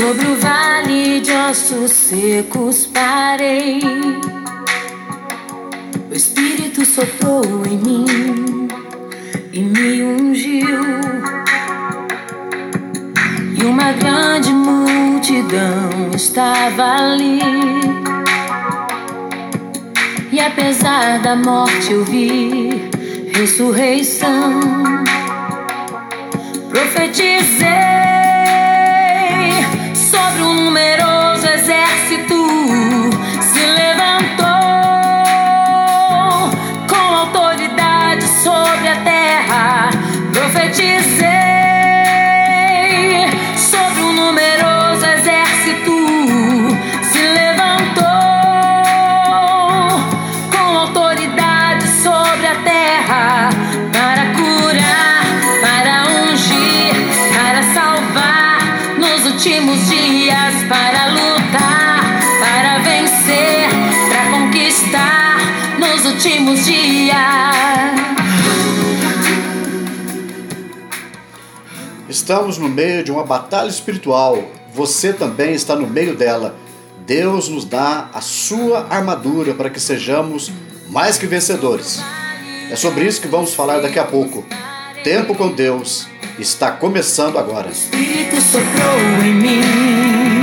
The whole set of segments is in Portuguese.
Sobre o vale de ossos secos parei. O Espírito soprou em mim e me ungiu. E uma grande multidão estava ali. E apesar da morte eu vi ressurreição. Profetizei. número Estamos no meio de uma batalha espiritual. Você também está no meio dela. Deus nos dá a sua armadura para que sejamos mais que vencedores. É sobre isso que vamos falar daqui a pouco. Tempo com Deus está começando agora. O Espírito soprou em mim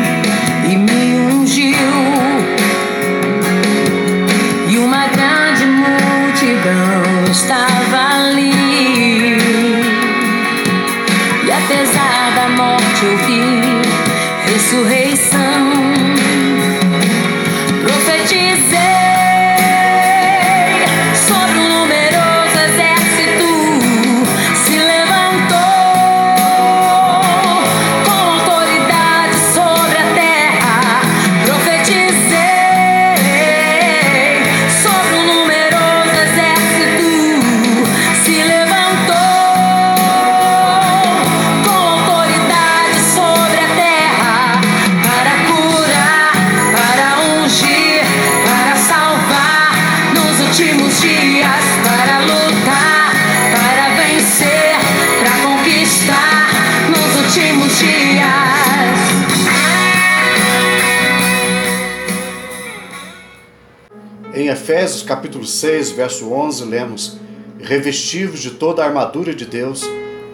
Efésios capítulo 6, verso 11, lemos: Revestivos de toda a armadura de Deus,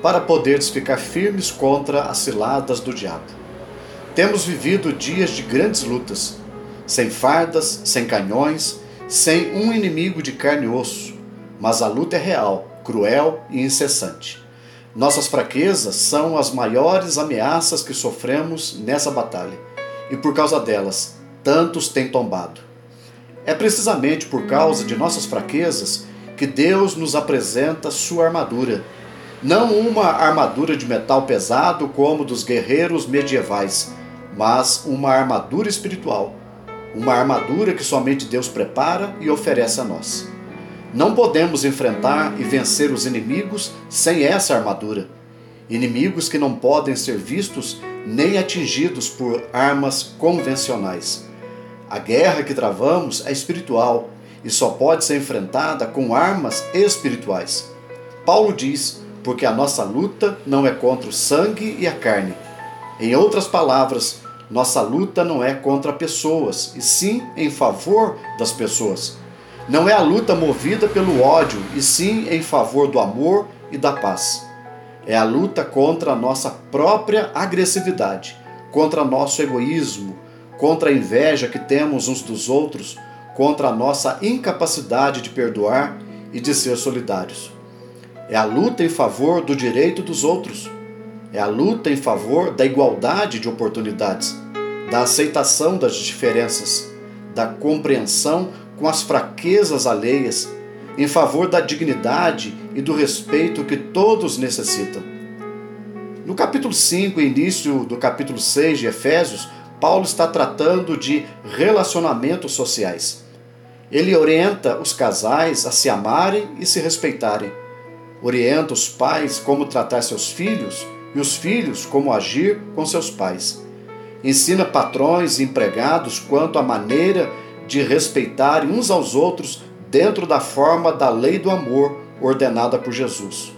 para poderes ficar firmes contra as ciladas do diabo. Temos vivido dias de grandes lutas, sem fardas, sem canhões, sem um inimigo de carne e osso, mas a luta é real, cruel e incessante. Nossas fraquezas são as maiores ameaças que sofremos nessa batalha, e por causa delas, tantos têm tombado. É precisamente por causa de nossas fraquezas que Deus nos apresenta sua armadura. Não uma armadura de metal pesado como dos guerreiros medievais, mas uma armadura espiritual. Uma armadura que somente Deus prepara e oferece a nós. Não podemos enfrentar e vencer os inimigos sem essa armadura. Inimigos que não podem ser vistos nem atingidos por armas convencionais. A guerra que travamos é espiritual e só pode ser enfrentada com armas espirituais. Paulo diz: porque a nossa luta não é contra o sangue e a carne. Em outras palavras, nossa luta não é contra pessoas, e sim em favor das pessoas. Não é a luta movida pelo ódio, e sim em favor do amor e da paz. É a luta contra a nossa própria agressividade, contra nosso egoísmo, contra a inveja que temos uns dos outros, contra a nossa incapacidade de perdoar e de ser solidários. É a luta em favor do direito dos outros. É a luta em favor da igualdade de oportunidades, da aceitação das diferenças, da compreensão com as fraquezas alheias, em favor da dignidade e do respeito que todos necessitam. No capítulo 5 e início do capítulo 6 de Efésios, Paulo está tratando de relacionamentos sociais. Ele orienta os casais a se amarem e se respeitarem. Orienta os pais como tratar seus filhos e os filhos como agir com seus pais. Ensina patrões e empregados quanto à maneira de respeitarem uns aos outros dentro da forma da lei do amor ordenada por Jesus.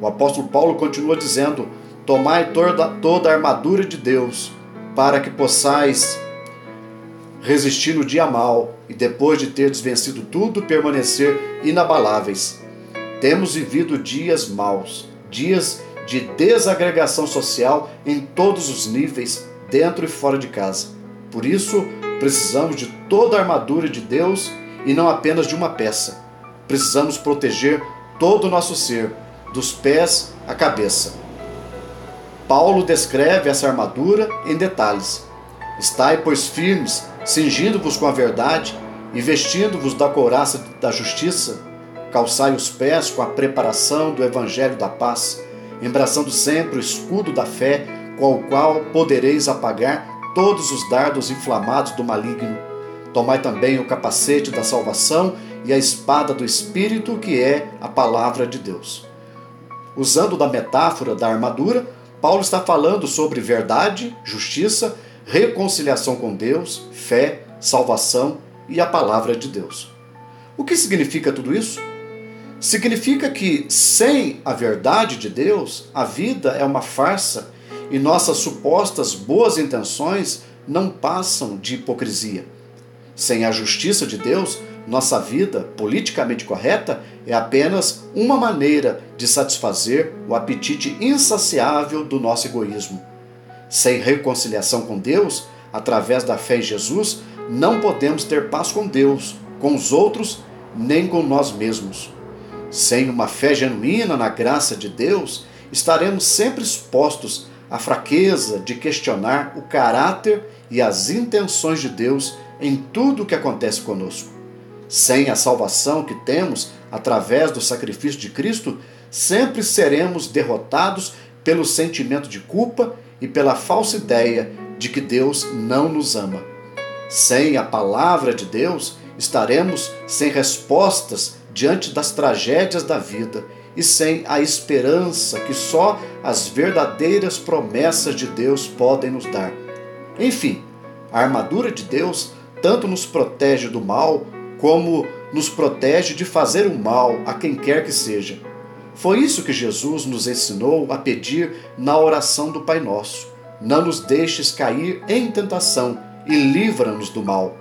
O apóstolo Paulo continua dizendo: Tomai toda, toda a armadura de Deus para que possais resistir no dia mal e depois de ter vencido tudo, permanecer inabaláveis. Temos vivido dias maus, dias de desagregação social em todos os níveis, dentro e fora de casa. Por isso, precisamos de toda a armadura de Deus e não apenas de uma peça. Precisamos proteger todo o nosso ser, dos pés à cabeça. Paulo descreve essa armadura em detalhes. Estai, pois, firmes, cingindo-vos com a verdade e vestindo-vos da couraça da justiça, calçai os pés com a preparação do evangelho da paz, embraçando sempre o escudo da fé, com o qual podereis apagar todos os dardos inflamados do maligno. Tomai também o capacete da salvação e a espada do Espírito, que é a palavra de Deus. Usando da metáfora da armadura, Paulo está falando sobre verdade, justiça, reconciliação com Deus, fé, salvação e a palavra de Deus. O que significa tudo isso? Significa que sem a verdade de Deus, a vida é uma farsa e nossas supostas boas intenções não passam de hipocrisia. Sem a justiça de Deus, nossa vida politicamente correta é apenas uma maneira de satisfazer o apetite insaciável do nosso egoísmo. Sem reconciliação com Deus, através da fé em Jesus, não podemos ter paz com Deus, com os outros, nem com nós mesmos. Sem uma fé genuína na graça de Deus, estaremos sempre expostos à fraqueza de questionar o caráter e as intenções de Deus em tudo o que acontece conosco. Sem a salvação que temos através do sacrifício de Cristo, sempre seremos derrotados pelo sentimento de culpa e pela falsa ideia de que Deus não nos ama. Sem a palavra de Deus, estaremos sem respostas diante das tragédias da vida e sem a esperança que só as verdadeiras promessas de Deus podem nos dar. Enfim, a armadura de Deus tanto nos protege do mal como nos protege de fazer o mal a quem quer que seja. Foi isso que Jesus nos ensinou a pedir na oração do Pai Nosso. Não nos deixes cair em tentação e livra-nos do mal.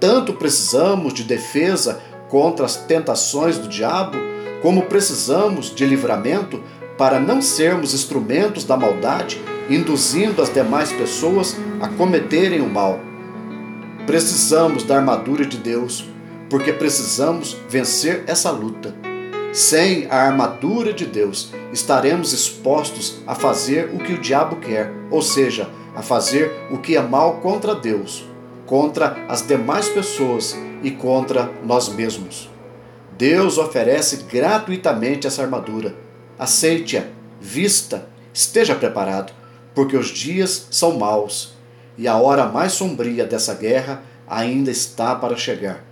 Tanto precisamos de defesa contra as tentações do diabo, como precisamos de livramento para não sermos instrumentos da maldade, induzindo as demais pessoas a cometerem o mal. Precisamos da armadura de Deus porque precisamos vencer essa luta. Sem a armadura de Deus, estaremos expostos a fazer o que o diabo quer, ou seja, a fazer o que é mal contra Deus, contra as demais pessoas e contra nós mesmos. Deus oferece gratuitamente essa armadura. Aceite-a, vista, esteja preparado, porque os dias são maus e a hora mais sombria dessa guerra ainda está para chegar.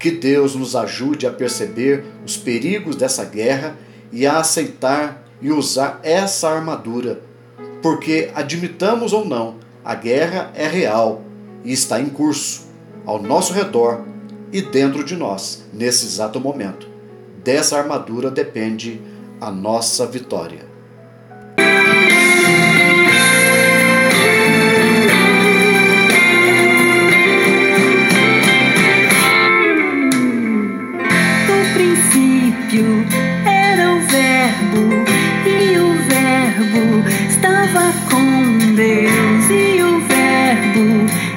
Que Deus nos ajude a perceber os perigos dessa guerra e a aceitar e usar essa armadura, porque, admitamos ou não, a guerra é real e está em curso, ao nosso redor e dentro de nós, nesse exato momento. Dessa armadura depende a nossa vitória. princípio era o Verbo, e o Verbo estava com Deus, e o Verbo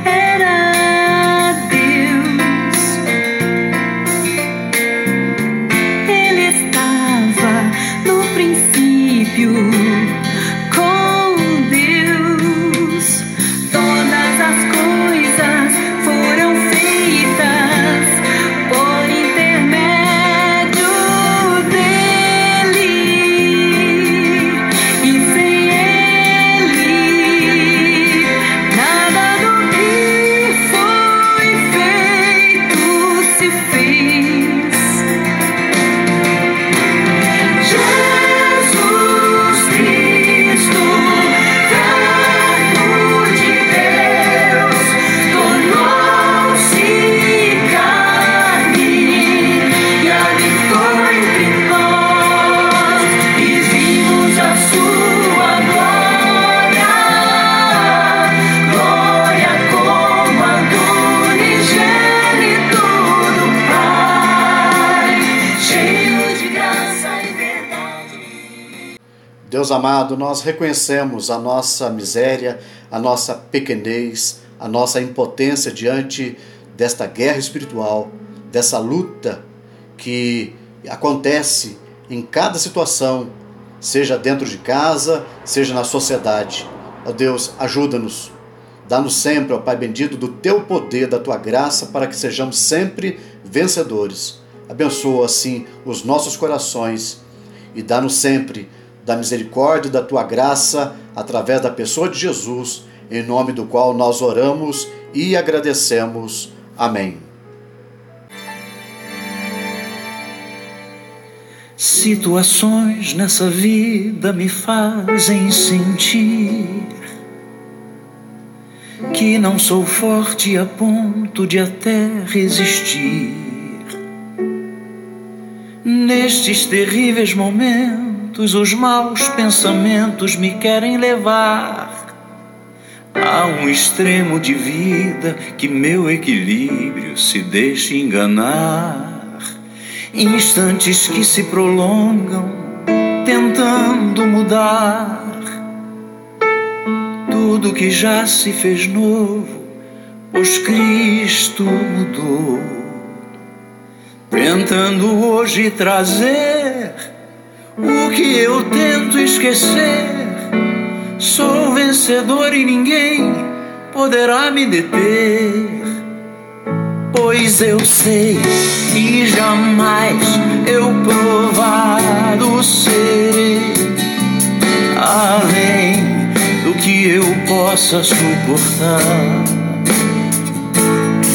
Deus amado, nós reconhecemos a nossa miséria, a nossa pequenez, a nossa impotência diante desta guerra espiritual, dessa luta que acontece em cada situação, seja dentro de casa, seja na sociedade. Ó Deus, ajuda-nos. Dá-nos sempre, ó Pai bendito, do teu poder, da tua graça, para que sejamos sempre vencedores. Abençoa assim os nossos corações e dá-nos sempre da misericórdia e da tua graça através da pessoa de Jesus, em nome do qual nós oramos e agradecemos. Amém. Situações nessa vida me fazem sentir que não sou forte a ponto de até resistir. Nestes terríveis momentos, os maus pensamentos me querem levar a um extremo de vida que meu equilíbrio se deixe enganar. Instantes que se prolongam, tentando mudar tudo que já se fez novo, pois Cristo mudou. Tentando hoje trazer o que eu tento esquecer. Sou vencedor e ninguém poderá me deter pois eu sei que jamais eu provado serei além do que eu possa suportar.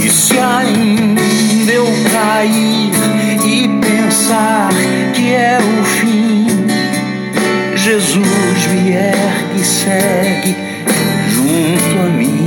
E se ainda eu cair e pensar que é o fim, Jesus vier e segue junto a mim.